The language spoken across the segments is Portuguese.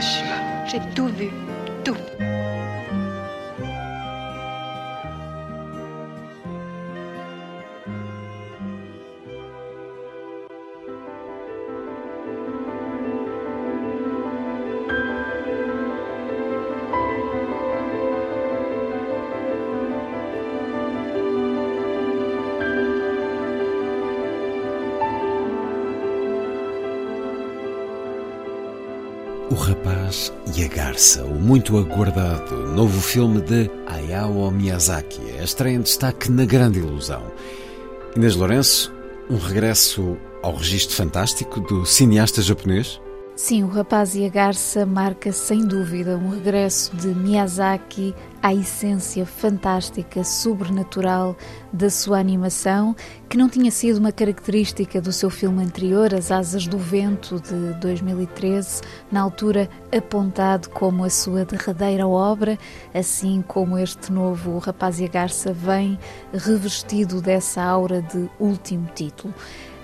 J'ai tout vu. Tout. Rapaz e a Garça, o muito aguardado novo filme de Hayao Miyazaki, a estreia em destaque na Grande Ilusão. Inês Lourenço, um regresso ao registro fantástico do cineasta japonês? Sim, o Rapaz e a Garça marca sem dúvida um regresso de Miyazaki à essência fantástica, sobrenatural da sua animação, que não tinha sido uma característica do seu filme anterior, As Asas do Vento, de 2013, na altura apontado como a sua derradeira obra, assim como este novo O Rapaz e a Garça vem revestido dessa aura de último título.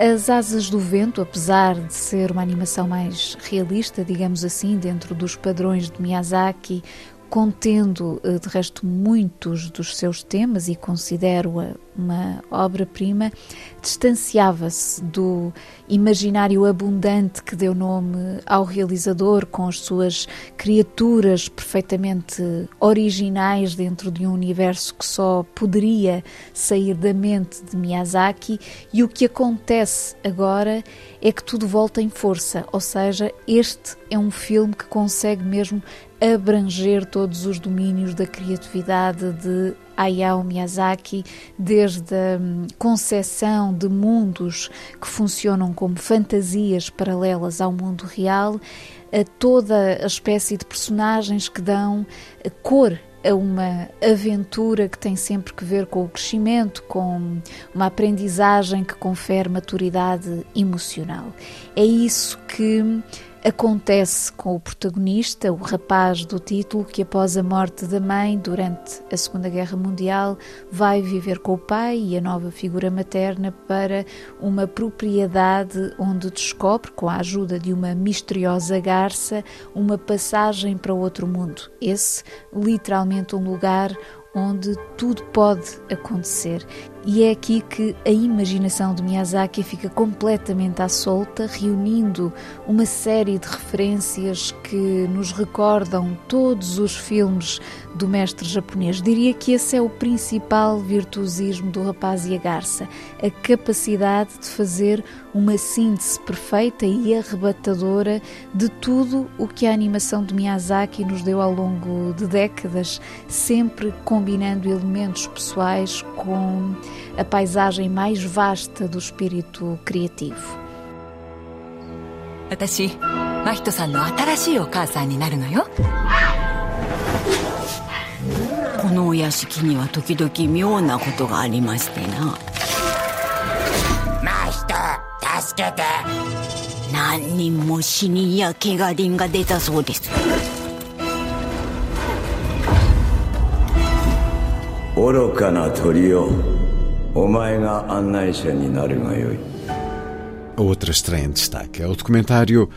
As Asas do Vento, apesar de ser uma animação mais realista, digamos assim, dentro dos padrões de Miyazaki, contendo eh, de resto muitos dos seus temas e considero-a uma obra-prima, distanciava-se do imaginário abundante que deu nome ao realizador, com as suas criaturas perfeitamente originais dentro de um universo que só poderia sair da mente de Miyazaki, e o que acontece agora é que tudo volta em força, ou seja, este é um filme que consegue mesmo abranger todos os domínios da criatividade de Hayao Miyazaki, desde a hum, concepção de mundos que funcionam como fantasias paralelas ao mundo real, a toda a espécie de personagens que dão cor a uma aventura que tem sempre que ver com o crescimento, com uma aprendizagem que confere maturidade emocional. É isso que acontece com o protagonista, o rapaz do título, que após a morte da mãe durante a Segunda Guerra Mundial vai viver com o pai e a nova figura materna para uma propriedade onde descobre, com a ajuda de uma misteriosa garça, uma passagem para outro mundo. Esse, literalmente, um lugar onde tudo pode acontecer. E é aqui que a imaginação de Miyazaki fica completamente à solta, reunindo uma série de referências que nos recordam todos os filmes do mestre japonês. Diria que esse é o principal virtuosismo do Rapaz e a Garça, a capacidade de fazer uma síntese perfeita e arrebatadora de tudo o que a animação de Miyazaki nos deu ao longo de décadas, sempre combinando elementos pessoais com a paisagem mais vasta do espírito criativo. 私真人さんの新しいお母さんになるのよ。このお屋敷には時々妙なことがありましてな。真人助けて。何人も死人や怪我人が出たそうです。愚かな鳥よ A outra estreia em destaque é o documentário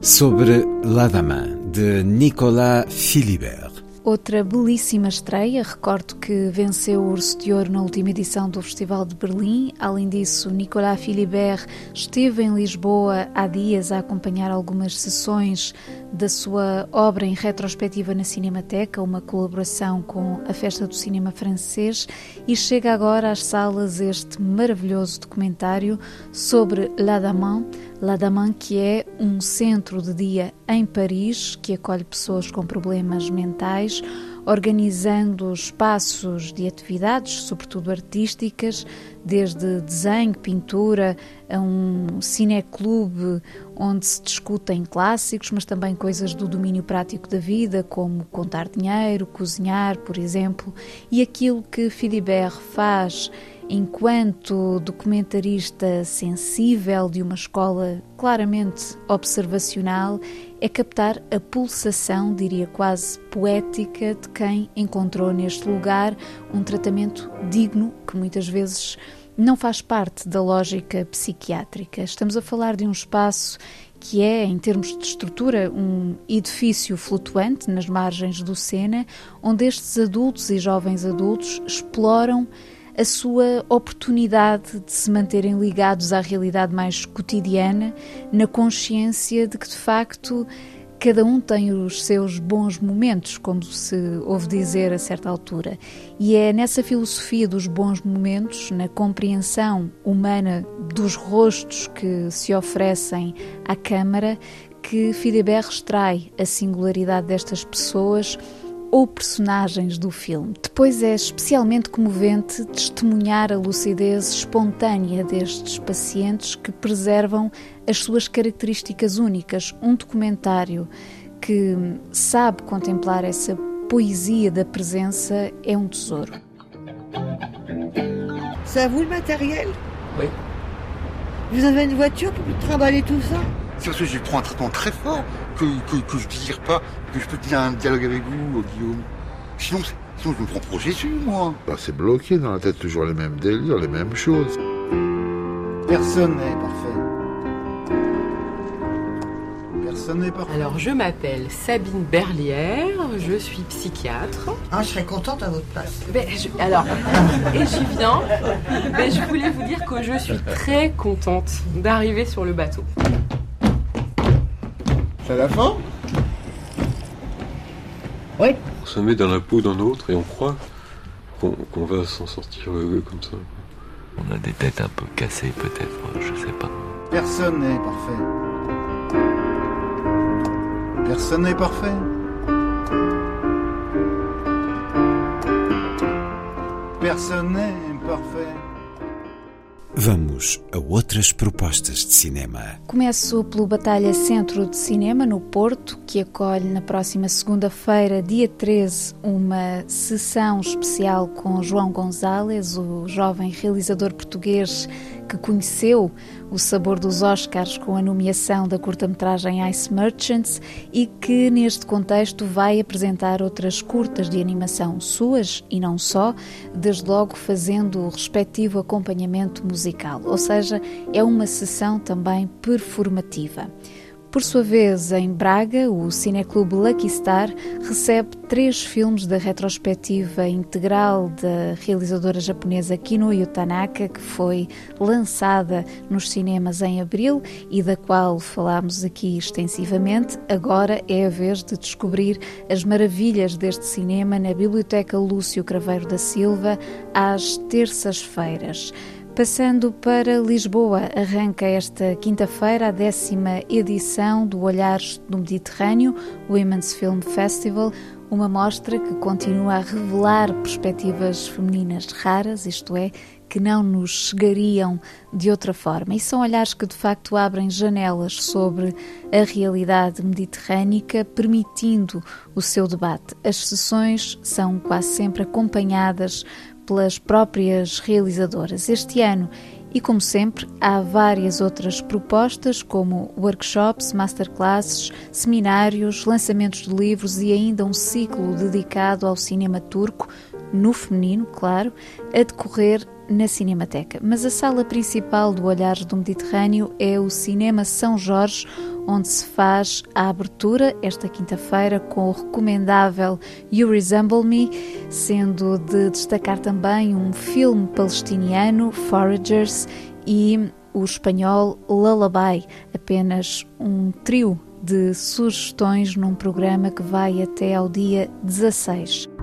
sobre Ladaman, de Nicolas Philibert. Outra belíssima estreia, recordo que venceu o Urso de Ouro na última edição do Festival de Berlim. Além disso, Nicolas Philibert esteve em Lisboa há dias a acompanhar algumas sessões da sua obra em retrospectiva na Cinemateca, uma colaboração com a Festa do Cinema Francês, e chega agora às salas este maravilhoso documentário sobre Ladaman, Ladaman, que é um centro de dia em Paris que acolhe pessoas com problemas mentais, organizando espaços de atividades, sobretudo artísticas, desde desenho, pintura, a um cineclube onde se discutem clássicos, mas também coisas do domínio prático da vida, como contar dinheiro, cozinhar, por exemplo, e aquilo que Philibert faz enquanto documentarista sensível de uma escola claramente observacional, é captar a pulsação, diria quase poética, de quem encontrou neste lugar um tratamento digno que muitas vezes não faz parte da lógica psiquiátrica. Estamos a falar de um espaço que é, em termos de estrutura, um edifício flutuante nas margens do Sena, onde estes adultos e jovens adultos exploram a sua oportunidade de se manterem ligados à realidade mais cotidiana, na consciência de que, de facto, cada um tem os seus bons momentos, como se ouve dizer a certa altura. E é nessa filosofia dos bons momentos, na compreensão humana dos rostos que se oferecem à Câmara, que Fidebert extrai a singularidade destas pessoas ou personagens do filme. Depois é especialmente comovente testemunhar a lucidez espontânea destes pacientes que preservam as suas características únicas. Um documentário que sabe contemplar essa poesia da presença é um tesouro. À vous le matériel Oui. Vous avez une voiture pour trimballer tout ça que je prends un traitement très fort que, que, que je ne désire pas que je peux tenir un dialogue avec vous, Guillaume. Sinon, sinon je me prends pour Jésus, moi. Bah, c'est bloqué dans la tête, toujours les mêmes délires, les mêmes choses. Personne n'est parfait. Personne n'est parfait. Alors, je m'appelle Sabine Berlière, je suis psychiatre. Ah, je serais contente à votre place. Ben, je, alors, et j'y viens. Ben, je voulais vous dire que je suis très contente d'arriver sur le bateau. C'est la fin Oui. On se met dans la peau d'un autre et on croit qu'on qu va s'en sortir comme ça. On a des têtes un peu cassées peut-être, je sais pas. Personne n'est parfait. Personne n'est parfait. Personne n'est parfait. Vamos a outras propostas de cinema. Começo pelo Batalha Centro de Cinema, no Porto, que acolhe na próxima segunda-feira, dia 13, uma sessão especial com João Gonzalez, o jovem realizador português que conheceu o sabor dos Oscars com a nomeação da curta-metragem Ice Merchants e que, neste contexto, vai apresentar outras curtas de animação suas e não só, desde logo fazendo o respectivo acompanhamento musical, ou seja, é uma sessão também performativa. Por sua vez, em Braga, o Cineclube Lucky Star recebe três filmes da retrospectiva integral da realizadora japonesa Kinoyo Tanaka, que foi lançada nos cinemas em abril e da qual falámos aqui extensivamente. Agora é a vez de descobrir as maravilhas deste cinema na Biblioteca Lúcio Craveiro da Silva às terças-feiras. Passando para Lisboa, arranca esta quinta-feira a décima edição do Olhares do Mediterrâneo, Women's Film Festival, uma mostra que continua a revelar perspectivas femininas raras, isto é, que não nos chegariam de outra forma. E são olhares que de facto abrem janelas sobre a realidade mediterrânica, permitindo o seu debate. As sessões são quase sempre acompanhadas pelas próprias realizadoras. Este ano, e como sempre, há várias outras propostas, como workshops, masterclasses, seminários, lançamentos de livros e ainda um ciclo dedicado ao cinema turco, no feminino, claro, a decorrer na Cinemateca. Mas a sala principal do Olhares do Mediterrâneo é o Cinema São Jorge, onde se faz a abertura esta quinta-feira com o recomendável You Resemble Me, sendo de destacar também um filme palestiniano, Foragers, e o espanhol Lullaby, apenas um trio de sugestões num programa que vai até ao dia 16.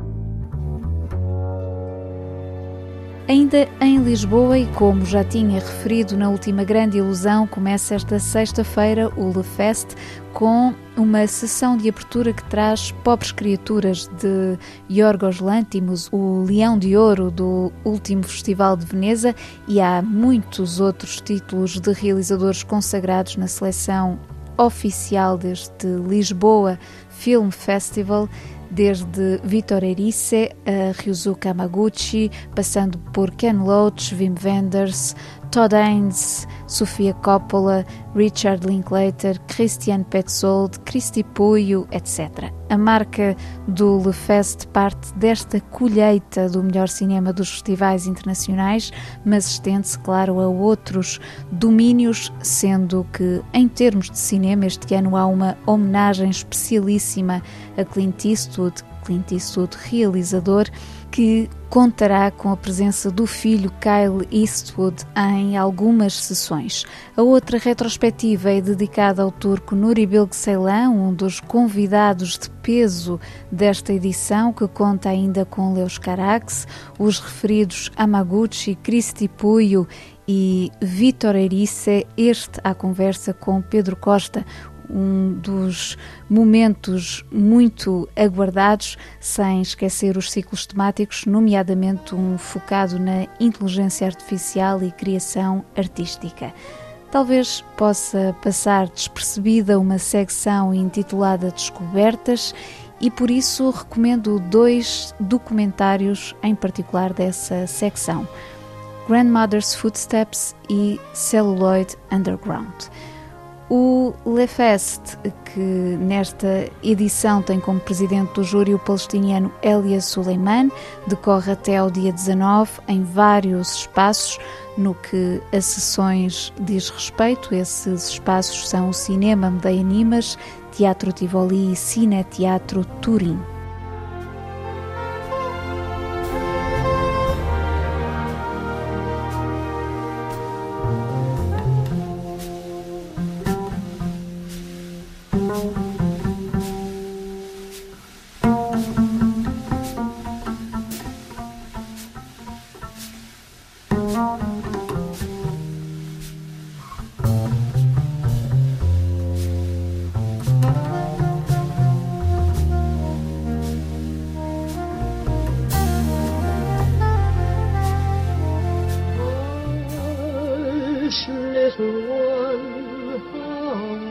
Ainda em Lisboa, e como já tinha referido na última grande ilusão, começa esta sexta-feira o Le Fest com uma sessão de abertura que traz Pobres Criaturas de Yorgos Lantimos, o Leão de Ouro do último Festival de Veneza, e há muitos outros títulos de realizadores consagrados na seleção oficial deste Lisboa Film Festival desde Vitor Erice a Ryuzo Kamaguchi, passando por Ken Loach, Wim Wenders, Todd Haynes, Sofia Coppola, Richard Linklater, Christian Petzold, Christy Puyo, etc. A marca do Le Fest parte desta colheita do melhor cinema dos festivais internacionais, mas estende-se, claro, a outros domínios, sendo que, em termos de cinema, este ano há uma homenagem especialíssima a Clint Eastwood, Clint Eastwood, realizador, que contará com a presença do filho Kyle Eastwood em algumas sessões. A outra retrospectiva é dedicada ao turco Nuri Bilge Ceylan, um dos convidados de peso desta edição, que conta ainda com Leos Carax, os referidos Amaguchi, Cristi Puyo e Vitor Erice, este à conversa com Pedro Costa, um dos momentos muito aguardados, sem esquecer os ciclos temáticos, nomeadamente um focado na inteligência artificial e criação artística. Talvez possa passar despercebida uma secção intitulada Descobertas e por isso recomendo dois documentários em particular dessa secção: Grandmother's Footsteps e Celluloid Underground. O Lefest, que nesta edição tem como presidente do júri o palestiniano Elias Suleiman, decorre até ao dia 19 em vários espaços. No que a sessões diz respeito, esses espaços são o Cinema Medeia Animas, Teatro Tivoli e Cine Teatro Turim. little one. Oh.